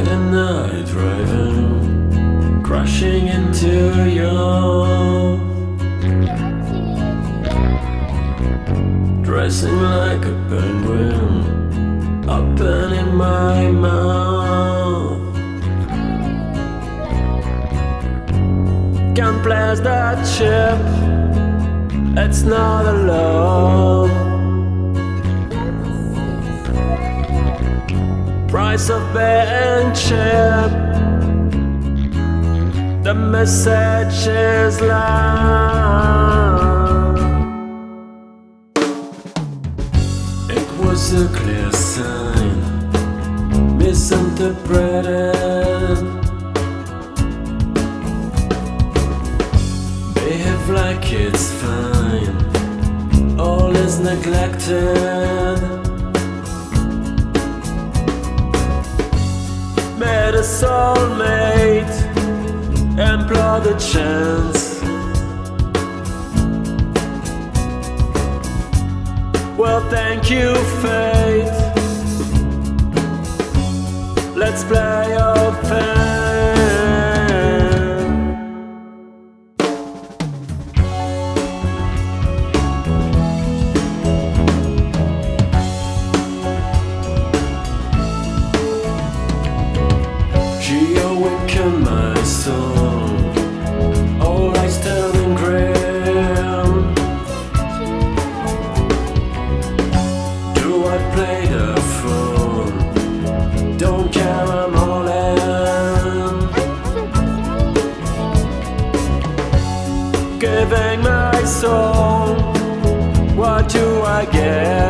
by the night driving, crashing into you. Dressing like a penguin, opening my mouth. Can't place that ship, it's not alone. Price of cheap. The message is loud. It was a clear sign, misinterpreted. Behave like it's fine, all is neglected. Soulmate implore the chance. Well, thank you, fate. Let's play your my soul. All grim. Do I play the fool? Don't care, I'm all in. Giving my soul. What do I get?